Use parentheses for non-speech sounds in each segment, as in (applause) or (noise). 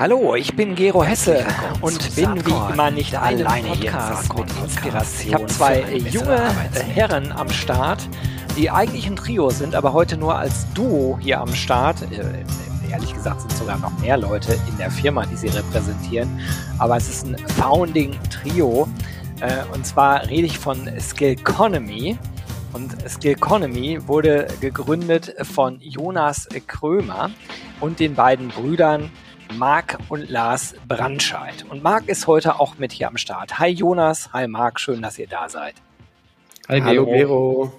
Hallo, ich bin Gero Hesse und bin wie immer nicht alleine hier mit Inspiration. Ich habe zwei junge Herren am Start, die eigentlich ein Trio sind, aber heute nur als Duo hier am Start. Äh, ehrlich gesagt sind sogar noch mehr Leute in der Firma, die sie repräsentieren. Aber es ist ein Founding-Trio. Äh, und zwar rede ich von Skill Economy. Und Skill Economy wurde gegründet von Jonas Krömer und den beiden Brüdern Marc und Lars Brandscheid. Und Marc ist heute auch mit hier am Start. Hi Jonas, hi Marc, schön, dass ihr da seid. Hi Hallo Gero.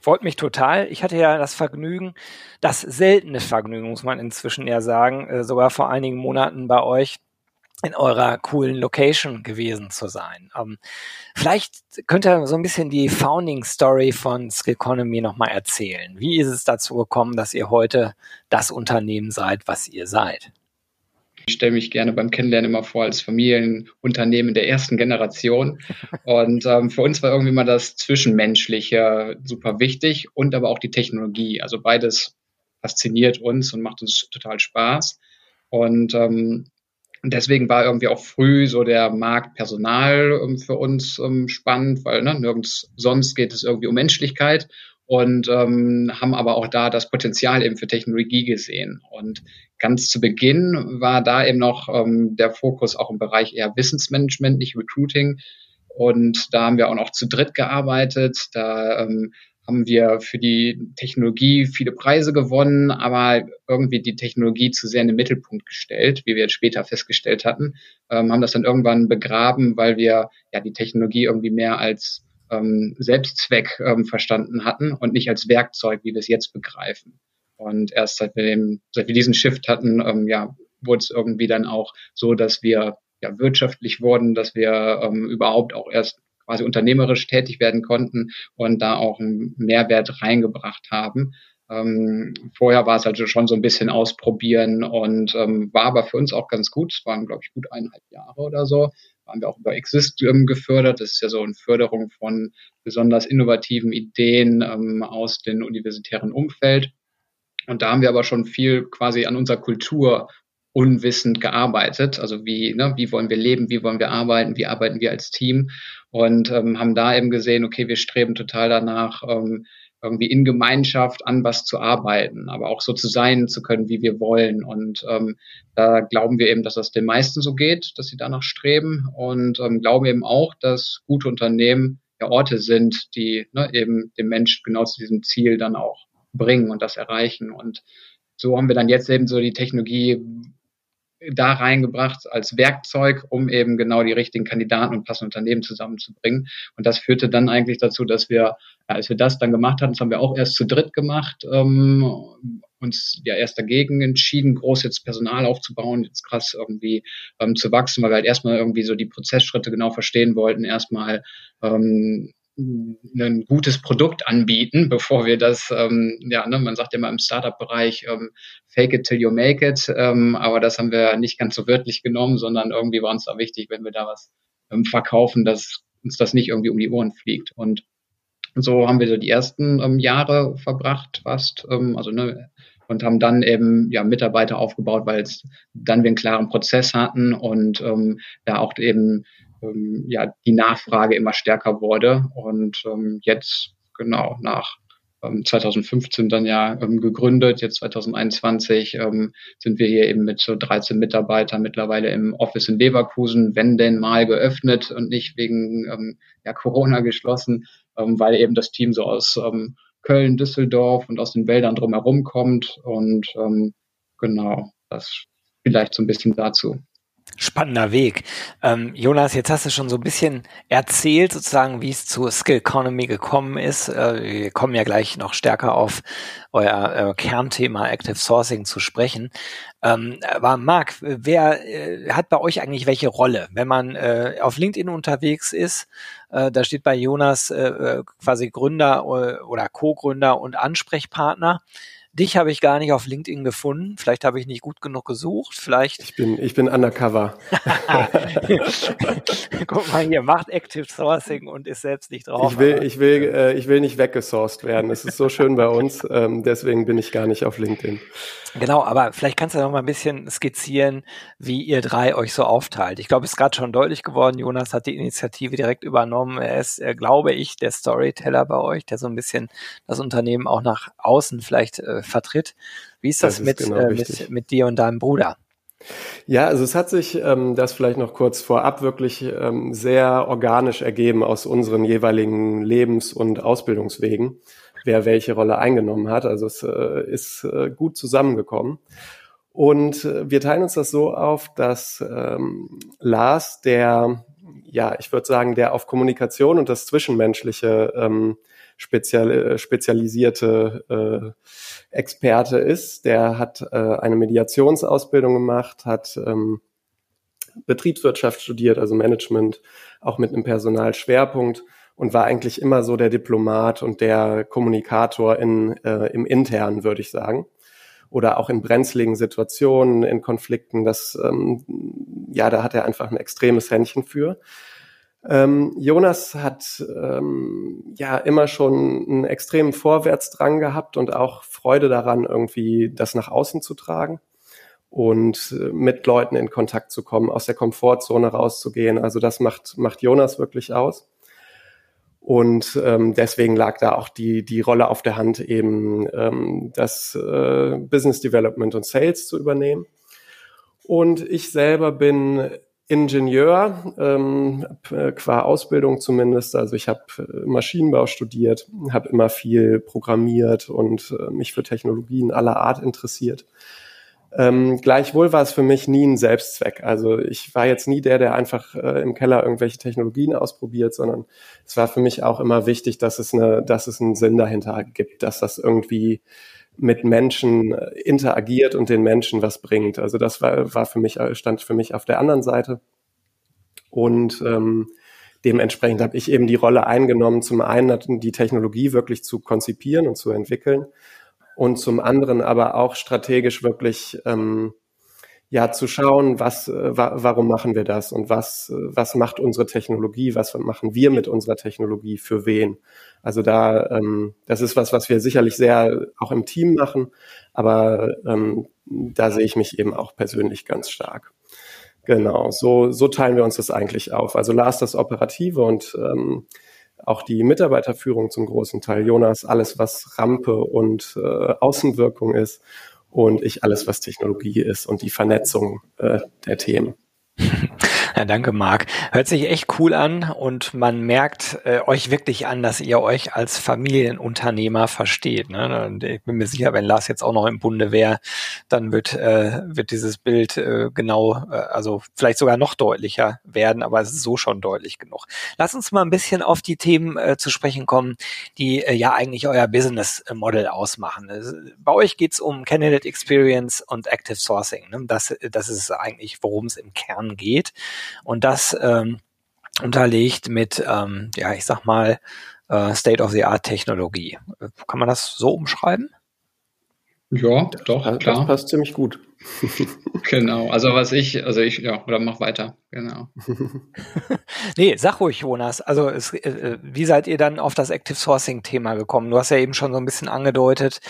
Freut mich total. Ich hatte ja das Vergnügen, das seltene Vergnügen, muss man inzwischen eher sagen, äh, sogar vor einigen Monaten bei euch in eurer coolen Location gewesen zu sein. Ähm, vielleicht könnt ihr so ein bisschen die Founding Story von Skill Economy nochmal erzählen. Wie ist es dazu gekommen, dass ihr heute das Unternehmen seid, was ihr seid? Ich stelle mich gerne beim Kennenlernen immer vor als Familienunternehmen der ersten Generation. Und ähm, für uns war irgendwie mal das Zwischenmenschliche super wichtig und aber auch die Technologie. Also beides fasziniert uns und macht uns total Spaß. Und ähm, deswegen war irgendwie auch früh so der Markt Personal ähm, für uns ähm, spannend, weil ne, nirgends sonst geht es irgendwie um Menschlichkeit und ähm, haben aber auch da das Potenzial eben für Technologie gesehen. Und ganz zu Beginn war da eben noch ähm, der Fokus auch im Bereich eher Wissensmanagement, nicht Recruiting. Und da haben wir auch noch zu dritt gearbeitet. Da ähm, haben wir für die Technologie viele Preise gewonnen, aber irgendwie die Technologie zu sehr in den Mittelpunkt gestellt, wie wir jetzt später festgestellt hatten, ähm, haben das dann irgendwann begraben, weil wir ja die Technologie irgendwie mehr als ähm, Selbstzweck ähm, verstanden hatten und nicht als Werkzeug, wie wir es jetzt begreifen. Und erst seit wir, dem, seit wir diesen Shift hatten, ähm, ja, wurde es irgendwie dann auch so, dass wir ja, wirtschaftlich wurden, dass wir ähm, überhaupt auch erst quasi unternehmerisch tätig werden konnten und da auch einen Mehrwert reingebracht haben. Ähm, vorher war es also schon so ein bisschen ausprobieren und ähm, war aber für uns auch ganz gut. Es waren, glaube ich, gut eineinhalb Jahre oder so waren wir auch über Exist ähm, gefördert. Das ist ja so eine Förderung von besonders innovativen Ideen ähm, aus dem universitären Umfeld. Und da haben wir aber schon viel quasi an unserer Kultur unwissend gearbeitet. Also wie, ne, wie wollen wir leben, wie wollen wir arbeiten, wie arbeiten wir als Team und ähm, haben da eben gesehen, okay, wir streben total danach, ähm, irgendwie in Gemeinschaft an was zu arbeiten, aber auch so zu sein zu können, wie wir wollen. Und ähm, da glauben wir eben, dass das den meisten so geht, dass sie danach streben und ähm, glauben eben auch, dass gute Unternehmen ja Orte sind, die ne, eben den Menschen genau zu diesem Ziel dann auch bringen und das erreichen. Und so haben wir dann jetzt eben so die Technologie da reingebracht als Werkzeug, um eben genau die richtigen Kandidaten und passende Unternehmen zusammenzubringen. Und das führte dann eigentlich dazu, dass wir, als wir das dann gemacht hatten, das haben wir auch erst zu dritt gemacht, ähm, uns ja erst dagegen entschieden, groß jetzt Personal aufzubauen, jetzt krass irgendwie ähm, zu wachsen, weil wir halt erstmal irgendwie so die Prozessschritte genau verstehen wollten, erstmal ähm, ein gutes Produkt anbieten, bevor wir das, ähm, ja, ne, man sagt immer im Startup-Bereich, ähm, fake it till you make it, ähm, aber das haben wir nicht ganz so wörtlich genommen, sondern irgendwie war uns da wichtig, wenn wir da was ähm, verkaufen, dass uns das nicht irgendwie um die Ohren fliegt. Und so haben wir so die ersten ähm, Jahre verbracht, fast, ähm, also ne, und haben dann eben ja Mitarbeiter aufgebaut, weil dann wir einen klaren Prozess hatten und ähm, da auch eben ähm, ja die Nachfrage immer stärker wurde und ähm, jetzt genau nach ähm, 2015 dann ja ähm, gegründet, jetzt 2021 ähm, sind wir hier eben mit so 13 Mitarbeitern mittlerweile im Office in Leverkusen, wenn denn mal geöffnet und nicht wegen ähm, ja, Corona geschlossen, ähm, weil eben das Team so aus ähm, Köln, Düsseldorf und aus den Wäldern drumherum kommt und ähm, genau, das vielleicht so ein bisschen dazu. Spannender Weg. Ähm, Jonas, jetzt hast du schon so ein bisschen erzählt, sozusagen, wie es zur Skill Economy gekommen ist. Äh, wir kommen ja gleich noch stärker auf euer äh, Kernthema Active Sourcing zu sprechen. Ähm, aber Marc, wer äh, hat bei euch eigentlich welche Rolle? Wenn man äh, auf LinkedIn unterwegs ist, äh, da steht bei Jonas äh, quasi Gründer oder Co-Gründer und Ansprechpartner. Dich habe ich gar nicht auf LinkedIn gefunden. Vielleicht habe ich nicht gut genug gesucht. Vielleicht. Ich bin, ich bin undercover. (laughs) Guck mal hier, macht Active Sourcing und ist selbst nicht drauf. Ich will, ich will, äh, ich will nicht weggesourced werden. Es ist so schön bei uns. (laughs) Ähm, deswegen bin ich gar nicht auf LinkedIn. Genau, aber vielleicht kannst du noch mal ein bisschen skizzieren, wie ihr drei euch so aufteilt. Ich glaube, es ist gerade schon deutlich geworden. Jonas hat die Initiative direkt übernommen. Er ist, äh, glaube ich, der Storyteller bei euch, der so ein bisschen das Unternehmen auch nach außen vielleicht äh, vertritt. Wie ist das, das mit, ist genau äh, mit, mit dir und deinem Bruder? Ja, also es hat sich ähm, das vielleicht noch kurz vorab wirklich ähm, sehr organisch ergeben aus unseren jeweiligen Lebens- und Ausbildungswegen wer welche Rolle eingenommen hat. Also es äh, ist äh, gut zusammengekommen. Und äh, wir teilen uns das so auf, dass ähm, Lars, der, ja, ich würde sagen, der auf Kommunikation und das Zwischenmenschliche ähm, spezial, äh, spezialisierte äh, Experte ist, der hat äh, eine Mediationsausbildung gemacht, hat ähm, Betriebswirtschaft studiert, also Management, auch mit einem Personalschwerpunkt und war eigentlich immer so der Diplomat und der Kommunikator in, äh, im Internen, würde ich sagen. Oder auch in brenzligen Situationen, in Konflikten. Das, ähm, ja, da hat er einfach ein extremes Händchen für. Ähm, Jonas hat ähm, ja immer schon einen extremen Vorwärtsdrang gehabt und auch Freude daran, irgendwie das nach außen zu tragen und äh, mit Leuten in Kontakt zu kommen, aus der Komfortzone rauszugehen. Also das macht, macht Jonas wirklich aus. Und ähm, deswegen lag da auch die, die Rolle auf der Hand, eben ähm, das äh, Business Development und Sales zu übernehmen. Und ich selber bin Ingenieur, ähm, äh, qua Ausbildung zumindest. Also ich habe äh, Maschinenbau studiert, habe immer viel programmiert und äh, mich für Technologien aller Art interessiert. Ähm, gleichwohl war es für mich nie ein Selbstzweck. Also ich war jetzt nie der, der einfach äh, im Keller irgendwelche Technologien ausprobiert, sondern es war für mich auch immer wichtig, dass es eine, dass es einen Sinn dahinter gibt, dass das irgendwie mit Menschen äh, interagiert und den Menschen was bringt. Also das war, war für mich, äh, stand für mich auf der anderen Seite. Und ähm, dementsprechend habe ich eben die Rolle eingenommen, zum einen die Technologie wirklich zu konzipieren und zu entwickeln und zum anderen aber auch strategisch wirklich ähm, ja zu schauen, was, äh, wa warum machen wir das und was, äh, was macht unsere Technologie, was machen wir mit unserer Technologie für wen. Also da, ähm, das ist was, was wir sicherlich sehr auch im Team machen, aber ähm, da sehe ich mich eben auch persönlich ganz stark. Genau, so, so teilen wir uns das eigentlich auf. Also Lars das Operative und ähm, auch die Mitarbeiterführung zum großen Teil. Jonas alles, was Rampe und äh, Außenwirkung ist und ich alles, was Technologie ist und die Vernetzung äh, der Themen. (laughs) Ja, danke, Marc. Hört sich echt cool an und man merkt äh, euch wirklich an, dass ihr euch als Familienunternehmer versteht. Ne? Und ich bin mir sicher, wenn Lars jetzt auch noch im Bunde wäre, dann wird, äh, wird dieses Bild äh, genau, äh, also vielleicht sogar noch deutlicher werden, aber es ist so schon deutlich genug. Lass uns mal ein bisschen auf die Themen äh, zu sprechen kommen, die äh, ja eigentlich euer Business Model ausmachen. Bei euch geht's um Candidate Experience und Active Sourcing. Ne? Das, das ist eigentlich, worum es im Kern geht. Und das ähm, unterlegt mit, ähm, ja, ich sag mal, äh, State-of-the-Art-Technologie. Kann man das so umschreiben? Ja, doch, das, klar. Das passt ziemlich gut. (laughs) (laughs) genau, also was ich, also ich, ja, oder mach weiter, genau. (laughs) nee, sag ruhig, Jonas. Also es, äh, wie seid ihr dann auf das Active Sourcing Thema gekommen? Du hast ja eben schon so ein bisschen angedeutet,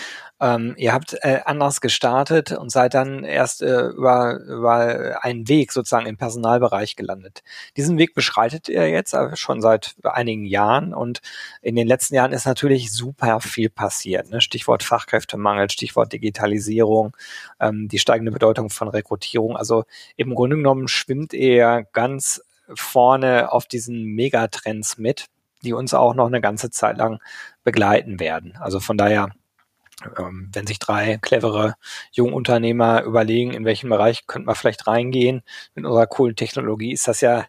ähm, ihr habt äh, anders gestartet und seid dann erst äh, über, über einen Weg sozusagen im Personalbereich gelandet. Diesen Weg beschreitet ihr jetzt äh, schon seit einigen Jahren und in den letzten Jahren ist natürlich super viel passiert. Ne? Stichwort Fachkräftemangel, Stichwort Digitalisierung, ähm, die steigende Bedeutung von Rekrutierung. Also im Grunde genommen schwimmt ihr ganz vorne auf diesen Megatrends mit, die uns auch noch eine ganze Zeit lang begleiten werden. Also von daher wenn sich drei clevere Jungunternehmer überlegen, in welchem Bereich könnte man vielleicht reingehen mit unserer coolen Technologie, ist das ja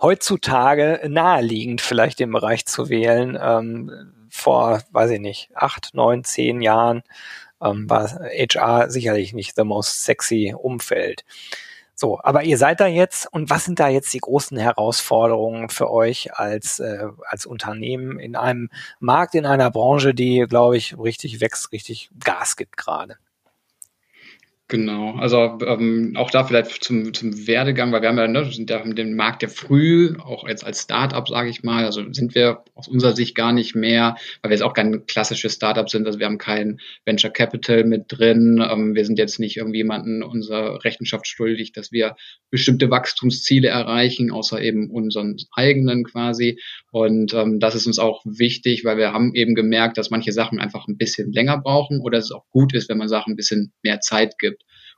heutzutage naheliegend, vielleicht den Bereich zu wählen. Ähm, vor, weiß ich nicht, acht, neun, zehn Jahren ähm, war HR sicherlich nicht the most sexy Umfeld. So, aber ihr seid da jetzt und was sind da jetzt die großen Herausforderungen für euch als, äh, als Unternehmen in einem Markt, in einer Branche, die, glaube ich, richtig wächst, richtig Gas gibt gerade? Genau, also ähm, auch da vielleicht zum, zum Werdegang, weil wir haben ja, ne, sind ja den Markt ja früh, auch jetzt als Startup, sage ich mal, also sind wir aus unserer Sicht gar nicht mehr, weil wir jetzt auch kein klassisches Startup sind, also wir haben kein Venture Capital mit drin, ähm, wir sind jetzt nicht irgendwie jemanden unserer Rechenschaft schuldig, dass wir bestimmte Wachstumsziele erreichen, außer eben unseren eigenen quasi. Und ähm, das ist uns auch wichtig, weil wir haben eben gemerkt, dass manche Sachen einfach ein bisschen länger brauchen oder es auch gut ist, wenn man Sachen ein bisschen mehr Zeit gibt.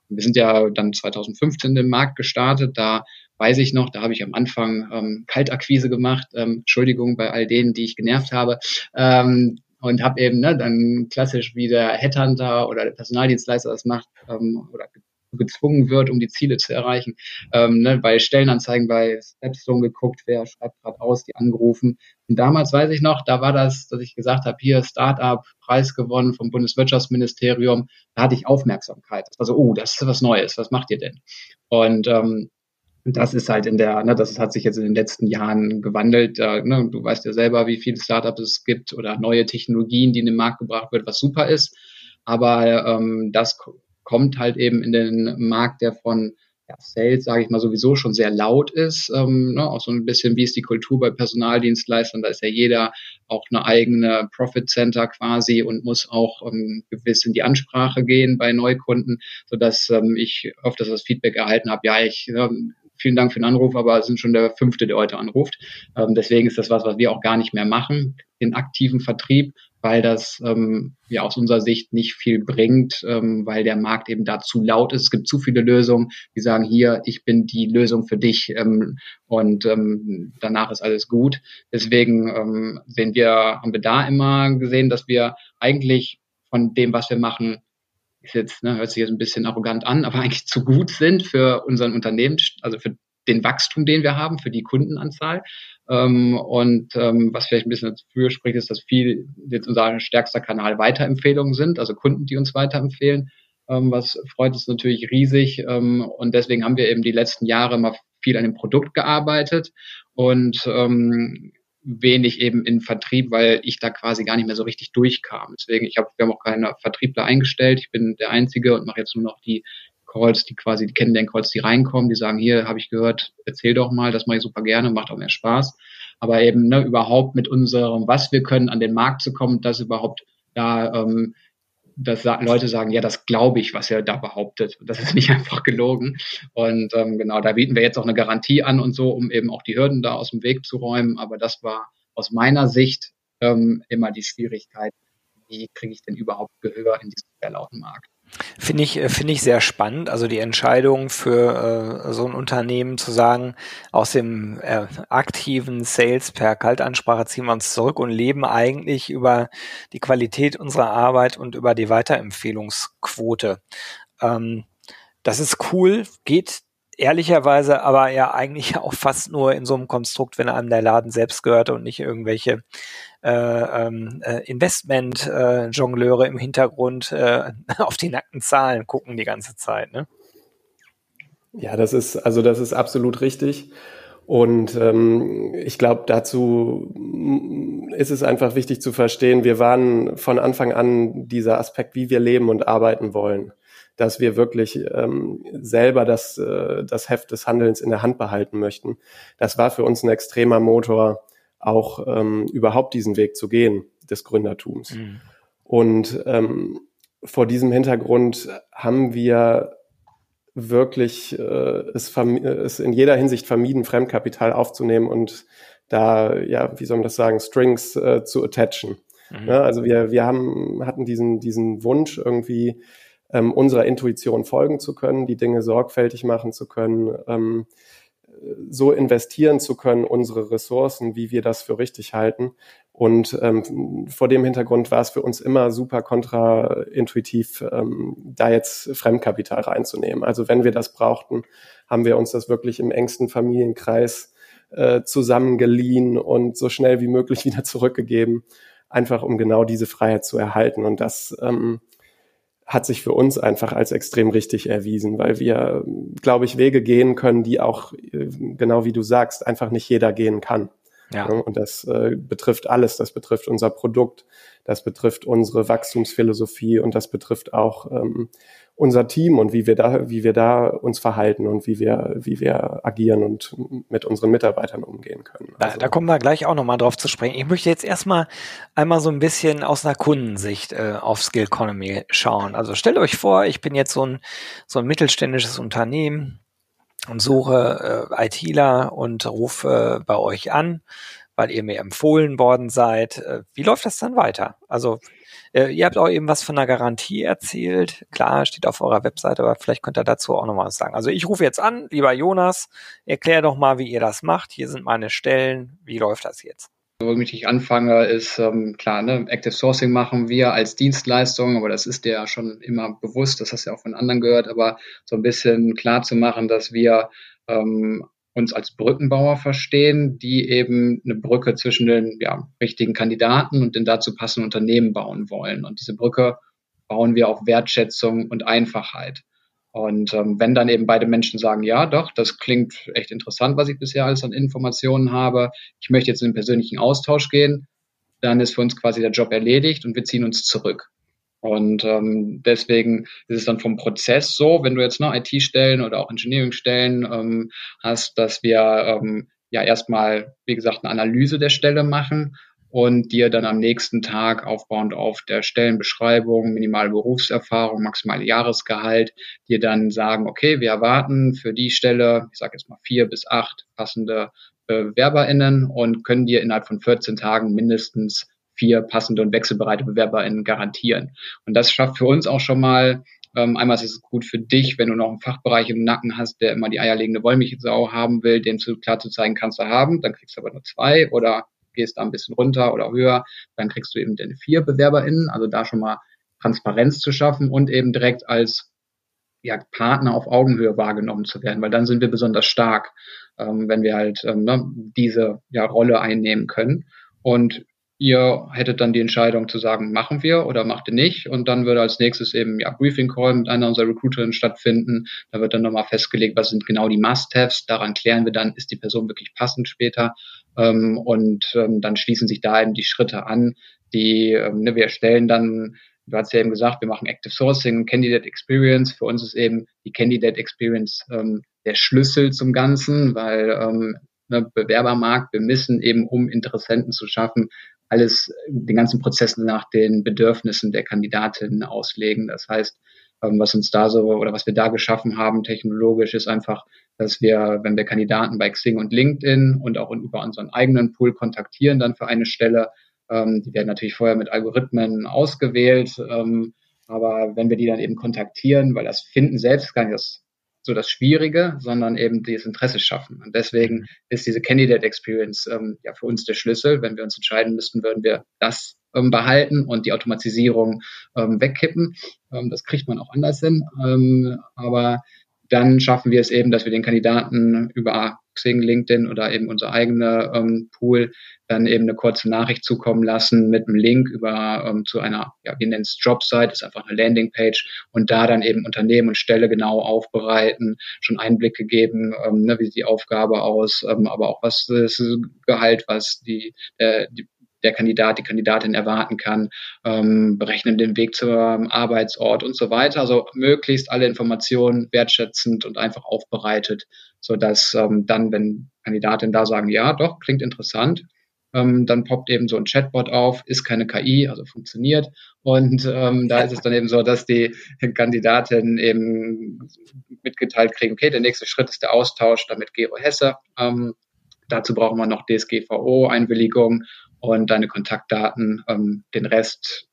Wir sind ja dann 2015 im Markt gestartet. Da weiß ich noch, da habe ich am Anfang ähm, Kaltakquise gemacht. Ähm, Entschuldigung bei all denen, die ich genervt habe. Ähm, und habe eben ne, dann klassisch wie der Headhunter oder der Personaldienstleister das macht ähm, oder gezwungen wird, um die Ziele zu erreichen. Ähm, ne, bei Stellenanzeigen bei Stepstone geguckt, wer schreibt gerade aus, die angerufen. Und damals weiß ich noch, da war das, dass ich gesagt habe, hier Startup, Preis gewonnen vom Bundeswirtschaftsministerium, da hatte ich Aufmerksamkeit. Das war so, oh, das ist was Neues, was macht ihr denn? Und ähm, das ist halt in der, ne, das hat sich jetzt in den letzten Jahren gewandelt. Äh, ne, du weißt ja selber, wie viele Startups es gibt oder neue Technologien, die in den Markt gebracht wird, was super ist. Aber ähm, das kommt halt eben in den Markt, der von ja, Sales, sage ich mal, sowieso schon sehr laut ist. Ähm, ne, auch so ein bisschen, wie ist die Kultur bei Personaldienstleistern? Da ist ja jeder auch eine eigene Profit Center quasi und muss auch ähm, gewiss in die Ansprache gehen bei Neukunden, sodass ähm, ich öfters das Feedback erhalten habe, ja, ich ja, vielen Dank für den Anruf, aber es sind schon der fünfte, der heute anruft. Ähm, deswegen ist das was, was wir auch gar nicht mehr machen, den aktiven Vertrieb, weil das ähm, ja aus unserer Sicht nicht viel bringt, ähm, weil der Markt eben da zu laut ist. Es gibt zu viele Lösungen, die sagen, hier, ich bin die Lösung für dich ähm, und ähm, danach ist alles gut. Deswegen ähm, sehen wir, haben wir da immer gesehen, dass wir eigentlich von dem, was wir machen, ist jetzt, ne, hört sich jetzt ein bisschen arrogant an, aber (laughs) eigentlich zu gut sind für unseren Unternehmen, also für den Wachstum, den wir haben, für die Kundenanzahl. Ähm, und ähm, was vielleicht ein bisschen dafür spricht, ist, dass viel jetzt unser stärkster Kanal Weiterempfehlungen sind, also Kunden, die uns weiterempfehlen. Ähm, was freut uns natürlich riesig. Ähm, und deswegen haben wir eben die letzten Jahre immer viel an dem Produkt gearbeitet und ähm, wenig eben in Vertrieb, weil ich da quasi gar nicht mehr so richtig durchkam. Deswegen, ich habe, wir haben auch keine Vertriebler eingestellt. Ich bin der Einzige und mache jetzt nur noch die Calls, die quasi die Kennenlern-Calls, die reinkommen, die sagen, hier habe ich gehört, erzähl doch mal, das mache ich super gerne, macht auch mehr Spaß. Aber eben ne, überhaupt mit unserem, was wir können, an den Markt zu kommen, dass überhaupt da ähm, dass Leute sagen, ja, das glaube ich, was er da behauptet. Das ist nicht (laughs) einfach gelogen. Und ähm, genau, da bieten wir jetzt auch eine Garantie an und so, um eben auch die Hürden da aus dem Weg zu räumen. Aber das war aus meiner Sicht ähm, immer die Schwierigkeit, wie kriege ich denn überhaupt Gehör in diesem sehr lauten Markt. Finde ich, äh, finde ich sehr spannend. Also die Entscheidung für äh, so ein Unternehmen zu sagen, aus dem äh, aktiven Sales per Kaltansprache ziehen wir uns zurück und leben eigentlich über die Qualität unserer Arbeit und über die Weiterempfehlungsquote. Ähm, das ist cool, geht ehrlicherweise aber ja eigentlich (laughs) auch fast nur in so einem Konstrukt, wenn einem der Laden selbst gehört und nicht irgendwelche äh, ähm, äh, Investment-Jongleure äh, im Hintergrund äh, (laughs) auf die nackten Zahlen gucken die ganze Zeit. Ne? Ja, das ist, also das ist absolut richtig. Und ähm, ich glaube, dazu ist es einfach wichtig zu verstehen, wir waren von Anfang an dieser Aspekt, wie wir leben und arbeiten wollen dass wir wirklich ähm, selber das, äh, das Heft des Handelns in der Hand behalten möchten. Das war für uns ein extremer Motor, auch ähm, überhaupt diesen Weg zu gehen des Gründertums. Mhm. Und ähm, vor diesem Hintergrund haben wir wirklich äh, es, es in jeder Hinsicht vermieden, Fremdkapital aufzunehmen und da, ja, wie soll man das sagen, Strings äh, zu attachen. Mhm. Ja, also wir, wir haben, hatten diesen, diesen Wunsch irgendwie, ähm, unserer Intuition folgen zu können, die Dinge sorgfältig machen zu können, ähm, so investieren zu können, unsere Ressourcen, wie wir das für richtig halten. Und ähm, vor dem Hintergrund war es für uns immer super kontraintuitiv, ähm, da jetzt Fremdkapital reinzunehmen. Also wenn wir das brauchten, haben wir uns das wirklich im engsten Familienkreis äh, zusammengeliehen und so schnell wie möglich (laughs) wieder zurückgegeben, einfach um genau diese Freiheit zu erhalten. Und das ähm, hat sich für uns einfach als extrem richtig erwiesen, weil wir, glaube ich, Wege gehen können, die auch, äh, genau wie du sagst, einfach nicht jeder gehen kann. Ja. Und das äh, betrifft alles. Das betrifft unser Produkt, das betrifft unsere Wachstumsphilosophie und das betrifft auch ähm, unser Team und wie wir da, wie wir da uns verhalten und wie wir, wie wir agieren und mit unseren Mitarbeitern umgehen können. Also, da, da kommen wir gleich auch nochmal drauf zu sprechen. Ich möchte jetzt erstmal einmal so ein bisschen aus einer Kundensicht äh, auf Skill Economy schauen. Also stellt euch vor, ich bin jetzt so ein, so ein mittelständisches Unternehmen und suche äh, ITler und rufe bei euch an, weil ihr mir empfohlen worden seid. Äh, wie läuft das dann weiter? Also äh, ihr habt auch eben was von einer Garantie erzählt. Klar, steht auf eurer Webseite, aber vielleicht könnt ihr dazu auch noch was sagen. Also ich rufe jetzt an, lieber Jonas, erklär doch mal, wie ihr das macht. Hier sind meine Stellen. Wie läuft das jetzt? Womit ich anfange, ist ähm, klar, ne, Active Sourcing machen wir als Dienstleistung, aber das ist dir ja schon immer bewusst, das hast du ja auch von anderen gehört, aber so ein bisschen klar zu machen, dass wir ähm, uns als Brückenbauer verstehen, die eben eine Brücke zwischen den ja, richtigen Kandidaten und den dazu passenden Unternehmen bauen wollen. Und diese Brücke bauen wir auf Wertschätzung und Einfachheit. Und ähm, wenn dann eben beide Menschen sagen, ja, doch, das klingt echt interessant, was ich bisher alles an Informationen habe, ich möchte jetzt in den persönlichen Austausch gehen, dann ist für uns quasi der Job erledigt und wir ziehen uns zurück. Und ähm, deswegen ist es dann vom Prozess so, wenn du jetzt ne, IT-Stellen oder auch Engineering-Stellen ähm, hast, dass wir ähm, ja erstmal, wie gesagt, eine Analyse der Stelle machen und dir dann am nächsten Tag aufbauend auf der Stellenbeschreibung, minimale Berufserfahrung, maximale Jahresgehalt, dir dann sagen, okay, wir erwarten für die Stelle, ich sage jetzt mal vier bis acht passende BewerberInnen und können dir innerhalb von 14 Tagen mindestens vier passende und wechselbereite BewerberInnen garantieren. Und das schafft für uns auch schon mal ähm, einmal ist es gut für dich, wenn du noch einen Fachbereich im Nacken hast, der immer die eierlegende Wollmilchsau haben will, dem zu, klar zu zeigen, kannst du haben, dann kriegst du aber nur zwei oder gehst da ein bisschen runter oder höher, dann kriegst du eben deine vier BewerberInnen, also da schon mal Transparenz zu schaffen und eben direkt als ja, Partner auf Augenhöhe wahrgenommen zu werden, weil dann sind wir besonders stark, ähm, wenn wir halt ähm, ne, diese ja, Rolle einnehmen können. Und ihr hättet dann die Entscheidung zu sagen, machen wir oder macht ihr nicht. Und dann würde als nächstes eben ja Briefing Call mit einer unserer Recruiterinnen stattfinden. Da wird dann nochmal festgelegt, was sind genau die Must-Haves. Daran klären wir dann, ist die Person wirklich passend später. Ähm, und ähm, dann schließen sich da eben die Schritte an, die ähm, ne, wir erstellen dann Du hast ja eben gesagt, wir machen Active Sourcing, Candidate Experience. Für uns ist eben die Candidate Experience ähm, der Schlüssel zum Ganzen, weil ähm, ne, Bewerbermarkt bemessen eben, um Interessenten zu schaffen, alles, den ganzen Prozess nach den Bedürfnissen der Kandidatin auslegen. Das heißt, ähm, was uns da so oder was wir da geschaffen haben technologisch ist einfach, dass wir, wenn wir Kandidaten bei Xing und LinkedIn und auch über unseren eigenen Pool kontaktieren, dann für eine Stelle, ähm, die werden natürlich vorher mit Algorithmen ausgewählt, ähm, aber wenn wir die dann eben kontaktieren, weil das Finden selbst gar nicht das so das Schwierige, sondern eben dieses Interesse schaffen. Und deswegen mhm. ist diese Candidate Experience ähm, ja für uns der Schlüssel. Wenn wir uns entscheiden müssten, würden wir das ähm, behalten und die Automatisierung ähm, wegkippen. Ähm, das kriegt man auch anders hin. Ähm, aber dann schaffen wir es eben, dass wir den Kandidaten über Xing, LinkedIn oder eben unser eigener ähm, Pool dann eben eine kurze Nachricht zukommen lassen mit einem Link über ähm, zu einer, ja, wir nennen es Jobsite, ist einfach eine Landingpage und da dann eben Unternehmen und Stelle genau aufbereiten, schon Einblicke geben, ähm, ne, wie sieht die Aufgabe aus, ähm, aber auch was das Gehalt, was die, äh, die der Kandidat, die Kandidatin erwarten kann, ähm, berechnen den Weg zum Arbeitsort und so weiter. Also möglichst alle Informationen wertschätzend und einfach aufbereitet, so dass ähm, dann, wenn Kandidatinnen da sagen, ja, doch, klingt interessant, ähm, dann poppt eben so ein Chatbot auf, ist keine KI, also funktioniert. Und ähm, da ist es dann eben so, dass die Kandidatinnen eben mitgeteilt kriegen, okay, der nächste Schritt ist der Austausch, damit Gero Hesse. Ähm, dazu brauchen wir noch DSGVO-Einwilligung und deine Kontaktdaten, ähm, den Rest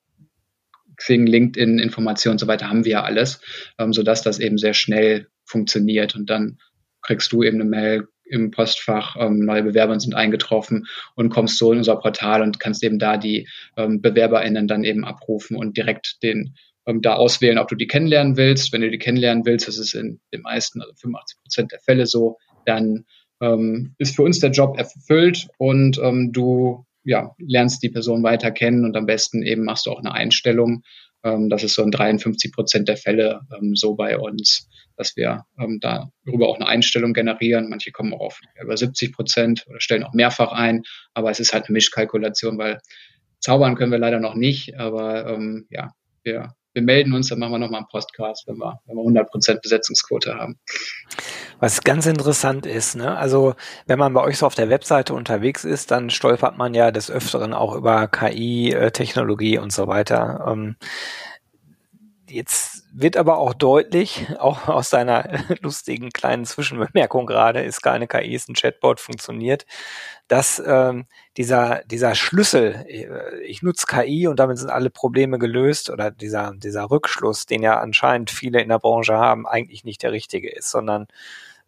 Xing, LinkedIn, Informationen und so weiter haben wir ja alles, ähm, sodass das eben sehr schnell funktioniert und dann kriegst du eben eine Mail im Postfach, ähm, neue Bewerber sind eingetroffen und kommst so in unser Portal und kannst eben da die ähm, BewerberInnen dann eben abrufen und direkt den ähm, da auswählen, ob du die kennenlernen willst. Wenn du die kennenlernen willst, das ist in den meisten, also 85 Prozent der Fälle so, dann ähm, ist für uns der Job erfüllt und ähm, du ja, lernst die Person weiter kennen und am besten eben machst du auch eine Einstellung, Ähm, das ist so in 53 Prozent der Fälle ähm, so bei uns, dass wir ähm, darüber auch eine Einstellung generieren. Manche kommen auch auf über 70 Prozent oder stellen auch mehrfach ein, aber es ist halt eine Mischkalkulation, weil zaubern können wir leider noch nicht, aber ähm, ja, wir wir melden uns, dann machen wir nochmal einen Podcast, wenn wir, wenn wir 100% Besetzungsquote haben. Was ganz interessant ist, ne? also wenn man bei euch so auf der Webseite unterwegs ist, dann stolpert man ja des Öfteren auch über KI, äh, und so weiter. Ähm, jetzt wird aber auch deutlich, auch aus deiner (laughs) lustigen kleinen Zwischenbemerkung gerade, ist keine KI, ist ein Chatbot, funktioniert, dass ähm, dieser, dieser Schlüssel, äh, ich nutze KI und damit sind alle Probleme gelöst oder dieser, dieser Rückschluss, den ja anscheinend viele in der Branche haben, eigentlich nicht der richtige ist, sondern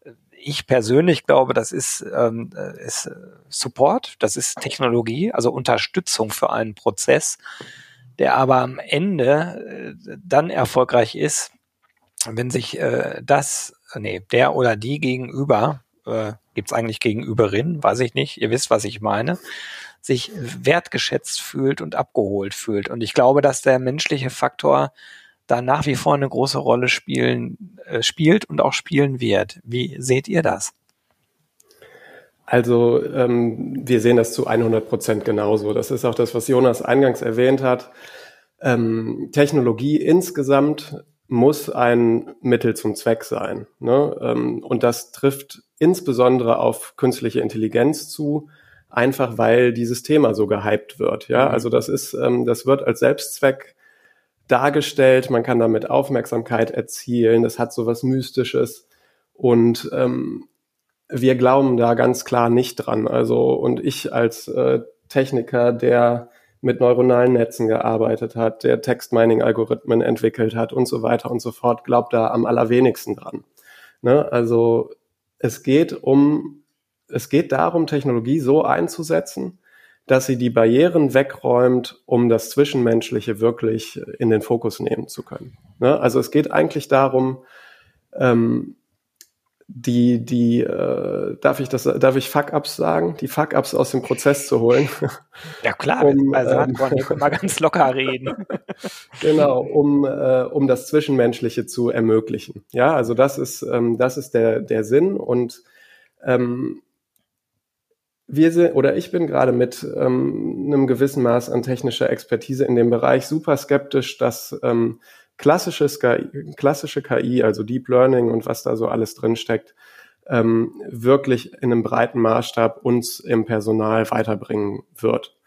äh, ich persönlich glaube, das ist, ähm, äh, ist Support, das ist Technologie, also Unterstützung für einen Prozess, der aber am Ende äh, dann erfolgreich ist, wenn sich äh, das, nee, der oder die gegenüber äh, gibt eigentlich Gegenüberin, weiß ich nicht, ihr wisst, was ich meine, sich wertgeschätzt fühlt und abgeholt fühlt. Und ich glaube, dass der menschliche Faktor da nach wie vor eine große Rolle spielen, äh, spielt und auch spielen wird. Wie seht ihr das? Also ähm, wir sehen das zu 100 Prozent genauso. Das ist auch das, was Jonas eingangs erwähnt hat. Ähm, Technologie insgesamt muss ein Mittel zum Zweck sein. Ne? Ähm, und das trifft insbesondere auf künstliche Intelligenz zu, einfach weil dieses Thema so gehypt wird. Ja, mhm. also das ist, ähm, das wird als Selbstzweck dargestellt. Man kann damit Aufmerksamkeit erzielen. Das hat so was Mystisches und ähm, wir glauben da ganz klar nicht dran. Also und ich als äh, Techniker, der mit neuronalen Netzen gearbeitet hat, der Textmining-Algorithmen entwickelt hat und so weiter und so fort, glaubt da am allerwenigsten dran. Ne? Also es geht um, es geht darum, Technologie so einzusetzen, dass sie die Barrieren wegräumt, um das Zwischenmenschliche wirklich in den Fokus nehmen zu können. Ne? Also es geht eigentlich darum, ähm, die, die, äh, darf ich das, darf ich Fuck-Ups sagen, die Fuck-Ups aus dem Prozess zu holen. (laughs) Ja klar, um, also ähm, mal ganz locker reden. (laughs) genau, um, äh, um das Zwischenmenschliche zu ermöglichen. Ja, also das ist, ähm, das ist der, der Sinn und ähm, wir sind, oder ich bin gerade mit ähm, einem gewissen Maß an technischer Expertise in dem Bereich super skeptisch, dass ähm, klassisches KI, klassische KI, also Deep Learning und was da so alles drinsteckt, ähm, wirklich in einem breiten Maßstab uns im Personal weiterbringen wird.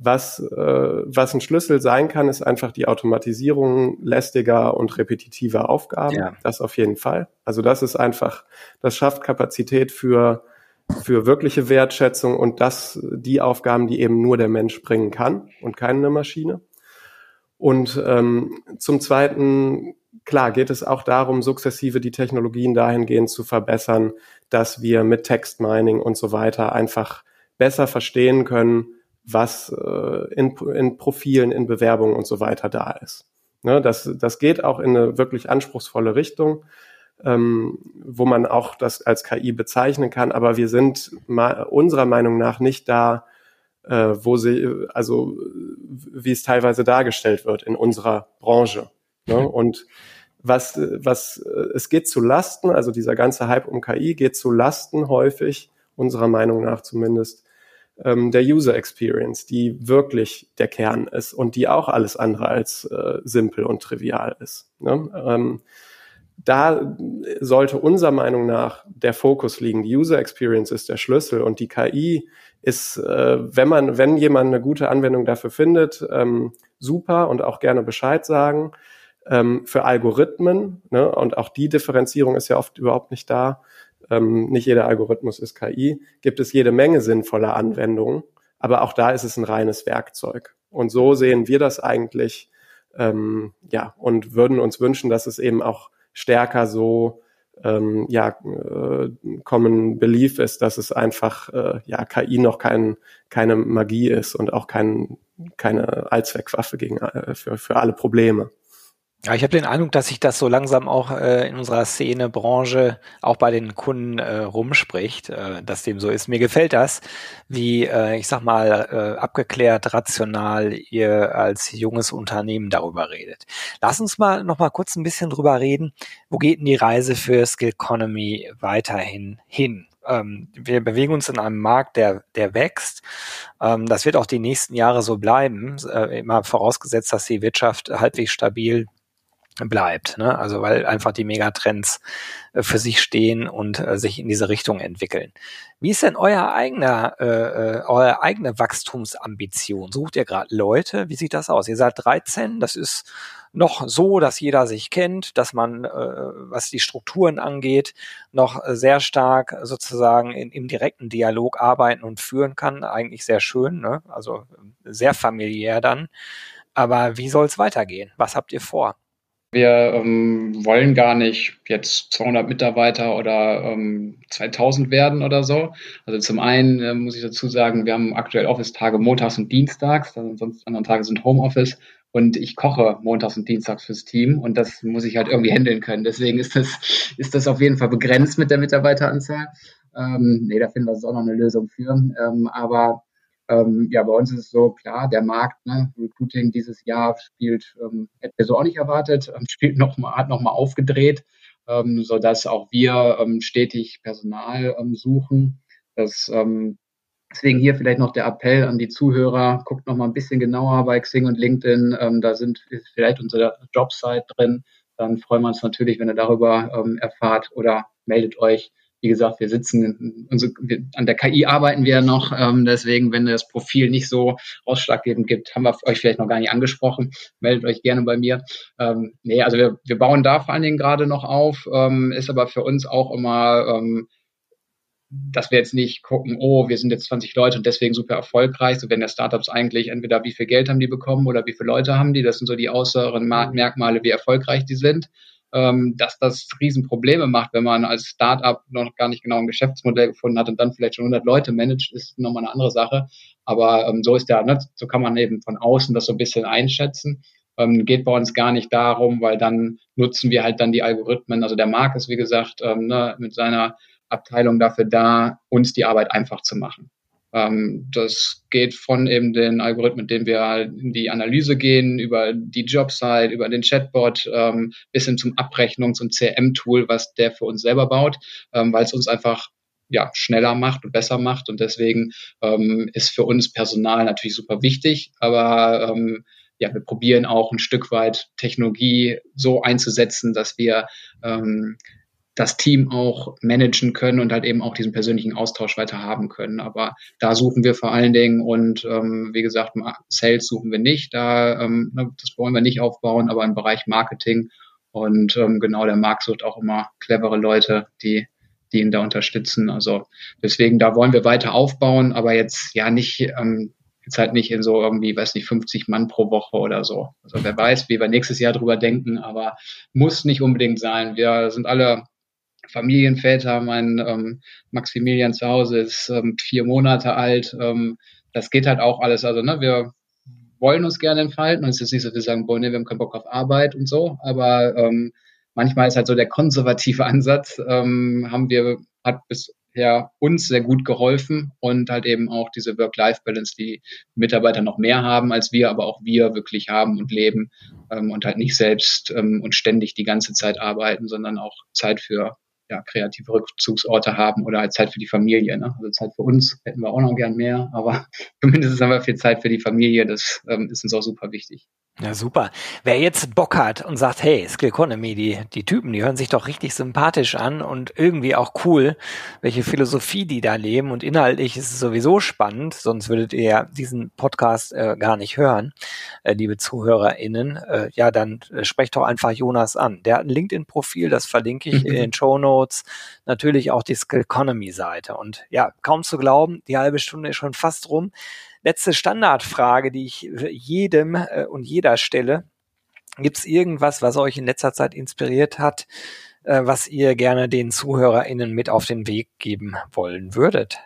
Was, äh, was ein Schlüssel sein kann, ist einfach die Automatisierung lästiger und repetitiver Aufgaben. Ja. Das auf jeden Fall. Also das ist einfach, das schafft Kapazität für, für wirkliche Wertschätzung und das, die Aufgaben, die eben nur der Mensch bringen kann und keine Maschine. Und ähm, zum Zweiten, klar, geht es auch darum, sukzessive die Technologien dahingehend zu verbessern, dass wir mit Textmining und so weiter einfach besser verstehen können, was äh, in, in Profilen, in Bewerbungen und so weiter da ist. Ne, das, das geht auch in eine wirklich anspruchsvolle Richtung, ähm, wo man auch das als KI bezeichnen kann, aber wir sind unserer Meinung nach nicht da, äh, wo sie, also wie es teilweise dargestellt wird in unserer Branche. Ne? Mhm. Und was, was, es geht zu Lasten, also dieser ganze Hype um KI geht zu Lasten häufig, unserer Meinung nach zumindest, ähm, der User Experience, die wirklich der Kern ist und die auch alles andere als äh, simpel und trivial ist. Ne? Ähm, da sollte unserer Meinung nach der Fokus liegen. Die User Experience ist der Schlüssel und die KI ist, äh, wenn man, wenn jemand eine gute Anwendung dafür findet, ähm, super und auch gerne Bescheid sagen. Ähm, für Algorithmen, ne, und auch die Differenzierung ist ja oft überhaupt nicht da. Ähm, nicht jeder Algorithmus ist KI. Gibt es jede Menge sinnvoller Anwendungen, aber auch da ist es ein reines Werkzeug. Und so sehen wir das eigentlich, ähm, ja, und würden uns wünschen, dass es eben auch stärker so ähm, ja, äh, Common Belief ist, dass es einfach äh, ja KI noch kein, keine Magie ist und auch kein, keine Allzweckwaffe gegen äh, für, für alle Probleme. Ja, ich habe den Eindruck, dass sich das so langsam auch äh, in unserer Szene, Branche, auch bei den Kunden äh, rumspricht, äh, dass dem so ist. Mir gefällt das, wie, äh, ich sag mal, äh, abgeklärt, rational ihr als junges Unternehmen darüber redet. Lass uns mal noch mal kurz ein bisschen drüber reden. Wo geht denn die Reise für Skill Economy weiterhin hin? ähm, wir bewegen uns in einem Markt, der, der wächst. Ähm, das wird auch die nächsten Jahre so bleiben, äh, immer vorausgesetzt, dass die Wirtschaft halbwegs stabil bleibt. Ne? Also weil einfach die Megatrends äh, für sich stehen und äh, sich in diese Richtung entwickeln. Wie ist denn euer eigener, äh, äh eure eigene Wachstumsambition? Sucht ihr gerade Leute? Wie sieht das aus? Ihr seid 13, das ist noch so, dass jeder sich kennt, dass man, äh, was die Strukturen angeht, noch sehr stark sozusagen in, im direkten Dialog arbeiten und führen kann. Eigentlich sehr schön, ne? also sehr familiär dann. Aber wie soll es weitergehen? Was habt ihr vor? Wir ähm, wollen gar nicht jetzt 200 Mitarbeiter oder ähm, 2000 werden oder so. Also zum einen äh, muss ich dazu sagen, wir haben aktuell Office-Tage montags und dienstags, also sonst andere Tage sind Homeoffice. Und ich koche montags und dienstags fürs Team und das muss ich halt irgendwie handeln können. Deswegen ist das, ist das auf jeden Fall begrenzt mit der Mitarbeiteranzahl. Ähm, nee, da finden wir auch noch eine Lösung für. Ähm, aber ähm, ja, bei uns ist es so, klar, der Markt, ne, Recruiting dieses Jahr spielt, ähm, hätten wir so auch nicht erwartet, ähm, (laughs) spielt noch mal, hat nochmal aufgedreht, ähm, sodass auch wir ähm, stetig Personal ähm, suchen. Das, ähm, deswegen hier vielleicht noch der Appell an die Zuhörer, guckt noch mal ein bisschen genauer bei Xing und LinkedIn, ähm, da sind vielleicht unsere Jobsite drin. Dann freuen wir uns natürlich, wenn ihr darüber ähm, erfahrt oder meldet euch wie gesagt, wir sitzen, unsere, wir, an der KI arbeiten wir ja noch, ähm, deswegen, wenn das Profil nicht so ausschlaggebend gibt, haben wir euch vielleicht noch gar nicht angesprochen, meldet euch gerne bei mir. Ähm, nee, also wir, wir bauen da vor allen Dingen gerade noch auf, ähm, ist aber für uns auch immer, ähm, dass wir jetzt nicht gucken, oh, wir sind jetzt 20 Leute und deswegen super erfolgreich. So wenn der Startups eigentlich entweder wie viel Geld haben die bekommen oder wie viele Leute haben die. Das sind so die äußeren Merkmale, wie erfolgreich die sind ähm, dass das Riesenprobleme macht, wenn man als Startup noch gar nicht genau ein Geschäftsmodell gefunden hat und dann vielleicht schon 100 Leute managt, ist nochmal eine andere Sache. Aber ähm, so ist der, ne? so kann man eben von außen das so ein bisschen einschätzen. Ähm, geht bei uns gar nicht darum, weil dann nutzen wir halt dann die Algorithmen. Also der Marc ist, wie gesagt, ähm, ne, mit seiner Abteilung dafür da, uns die Arbeit einfach zu machen. Ähm, das geht von eben den Algorithmen, mit denen wir in die Analyse gehen, über die Jobsite, über den Chatbot, ähm, bis hin zum Abrechnungs- und CRM-Tool, was der für uns selber baut, ähm, weil es uns einfach ja, schneller macht und besser macht. Und deswegen ist für uns Personal natürlich super wichtig. Aber ja, wir probieren auch ein Stück weit Technologie so einzusetzen, dass wir ähm, das Team auch managen können und halt eben auch diesen persönlichen Austausch weiter haben können. Aber da suchen wir vor allen Dingen und ähm, wie gesagt, Sales suchen wir nicht, da ähm, ne, das wollen wir nicht aufbauen, aber im Bereich Marketing und ähm, genau der Markt sucht auch immer clevere Leute, die die ihn da unterstützen. Also deswegen, da wollen wir weiter aufbauen, aber jetzt ja nicht, ähm, jetzt halt nicht in so irgendwie, weiß nicht, 50 Mann pro Woche oder so. Also wer weiß, wie wir nächstes Jahr drüber denken, aber muss nicht unbedingt sein. Wir sind alle Familienväter. Mein ähm, Maximilian zu Hause ist ähm, vier Monate alt. Ähm, das geht halt auch alles. Also, ne, wir wollen uns gerne entfalten und es ist nicht so, wir sagen, boah, nee, wir haben keinen Bock auf Arbeit und so, aber ähm, manchmal ist halt so der konservative (laughs) Ansatz, ähm, haben wir, hat bisher uns sehr gut geholfen und halt eben auch diese Work-Life-Balance, die Mitarbeiter noch mehr haben als wir, aber auch wir wirklich haben und leben ähm, und halt nicht selbst ähm, und ständig die ganze Zeit arbeiten, sondern auch Zeit für ja, kreative Rückzugsorte haben oder halt Zeit für die Familie. Ne? Also Zeit für uns hätten wir auch noch gern mehr, aber (laughs) zumindest haben wir viel Zeit für die Familie. Das ähm, ist uns auch super wichtig. Ja, super. Wer jetzt Bock hat und sagt, hey, Skill Economy, die, die Typen, die hören sich doch richtig sympathisch an und irgendwie auch cool, welche Philosophie die da leben und inhaltlich ist es sowieso spannend, sonst würdet ihr ja diesen Podcast äh, gar nicht hören, äh, liebe ZuhörerInnen. Äh, ja, dann äh, sprecht doch einfach Jonas an. Der hat ein LinkedIn-Profil, das verlinke ich in (laughs) den Show Notes. Natürlich auch die Skill Economy Seite. Und ja, kaum zu glauben, die halbe Stunde ist schon fast rum letzte Standardfrage, die ich jedem äh, und jeder stelle. Gibt es irgendwas, was euch in letzter Zeit inspiriert hat, äh, was ihr gerne den ZuhörerInnen mit auf den Weg geben wollen würdet?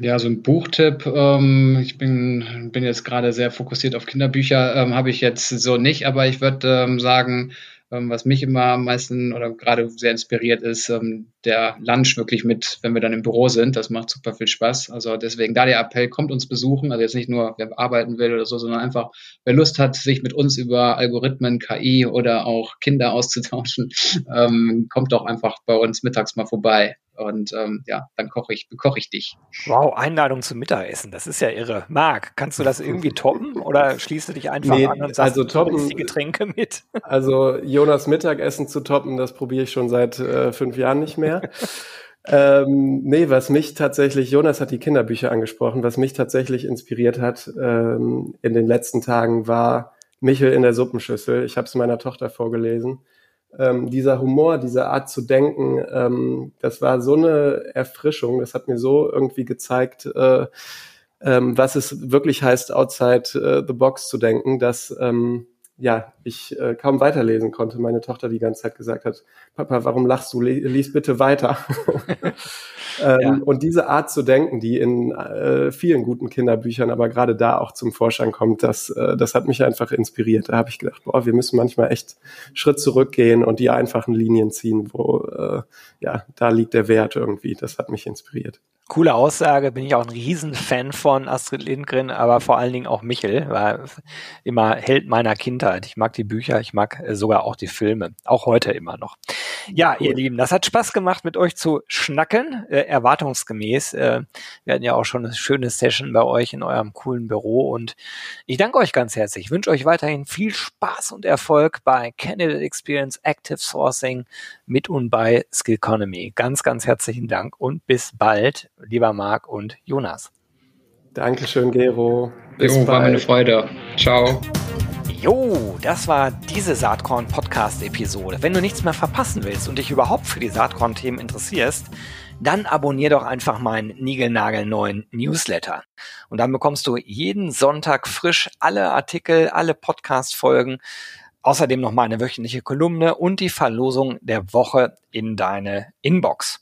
Ja, so ein Buchtipp. Ähm, ich bin, bin jetzt gerade sehr fokussiert auf Kinderbücher, ähm, habe ich jetzt so nicht, aber ich würde ähm, sagen, ähm, was mich immer am meisten oder gerade sehr inspiriert ist, ähm, der Lunch wirklich mit, wenn wir dann im Büro sind. Das macht super viel Spaß. Also deswegen da der Appell, kommt uns besuchen. Also jetzt nicht nur, wer arbeiten will oder so, sondern einfach, wer Lust hat, sich mit uns über Algorithmen, KI oder auch Kinder auszutauschen, (laughs) ähm, kommt doch einfach bei uns mittags mal vorbei. Und ähm, ja, dann koche ich, bekoche ich dich. Wow, Einladung zum Mittagessen, das ist ja irre. Marc, kannst du das irgendwie toppen oder schließt du dich einfach nee, an und sagst, also toppen, die Getränke mit? Also Jonas Mittagessen zu toppen, das probiere ich schon seit äh, fünf Jahren nicht mehr. Ähm, nee, was mich tatsächlich, Jonas hat die Kinderbücher angesprochen, was mich tatsächlich inspiriert hat ähm, in den letzten Tagen war Michel in der Suppenschüssel. Ich habe es meiner Tochter vorgelesen ähm, dieser Humor, diese Art zu denken, ähm, das war so eine Erfrischung. Das hat mir so irgendwie gezeigt, äh, ähm, was es wirklich heißt, outside uh, the box zu denken, dass ähm, ja, ich äh, kaum weiterlesen konnte. Meine Tochter die ganze Zeit gesagt hat, Papa, warum lachst du? Lies bitte weiter. (laughs) ähm, ja. Und diese Art zu denken, die in äh, vielen guten Kinderbüchern, aber gerade da auch zum Vorschein kommt, das, äh, das hat mich einfach inspiriert. Da habe ich gedacht, boah, wir müssen manchmal echt Schritt zurückgehen und die einfachen Linien ziehen, wo äh, ja, da liegt der Wert irgendwie. Das hat mich inspiriert. Coole Aussage, bin ich auch ein Riesenfan von Astrid Lindgren, aber vor allen Dingen auch Michel, war immer Held meiner Kindheit. Ich mag die Bücher, ich mag äh, sogar auch die Filme, auch heute immer noch. Ja, cool. ihr Lieben, das hat Spaß gemacht, mit euch zu schnacken, äh, erwartungsgemäß. Äh, wir hatten ja auch schon eine schöne Session bei euch in eurem coolen Büro und ich danke euch ganz herzlich. Ich wünsche euch weiterhin viel Spaß und Erfolg bei Candidate Experience Active Sourcing mit und bei Skill Economy. Ganz, ganz herzlichen Dank und bis bald lieber Marc und Jonas. Dankeschön, Gero. Bis jo, war mir eine Freude. Ciao. Jo, das war diese Saatkorn Podcast Episode. Wenn du nichts mehr verpassen willst und dich überhaupt für die Saatkorn Themen interessierst, dann abonnier doch einfach meinen niegelnagelneuen Newsletter. Und dann bekommst du jeden Sonntag frisch alle Artikel, alle Podcast Folgen, außerdem noch meine wöchentliche Kolumne und die Verlosung der Woche in deine Inbox.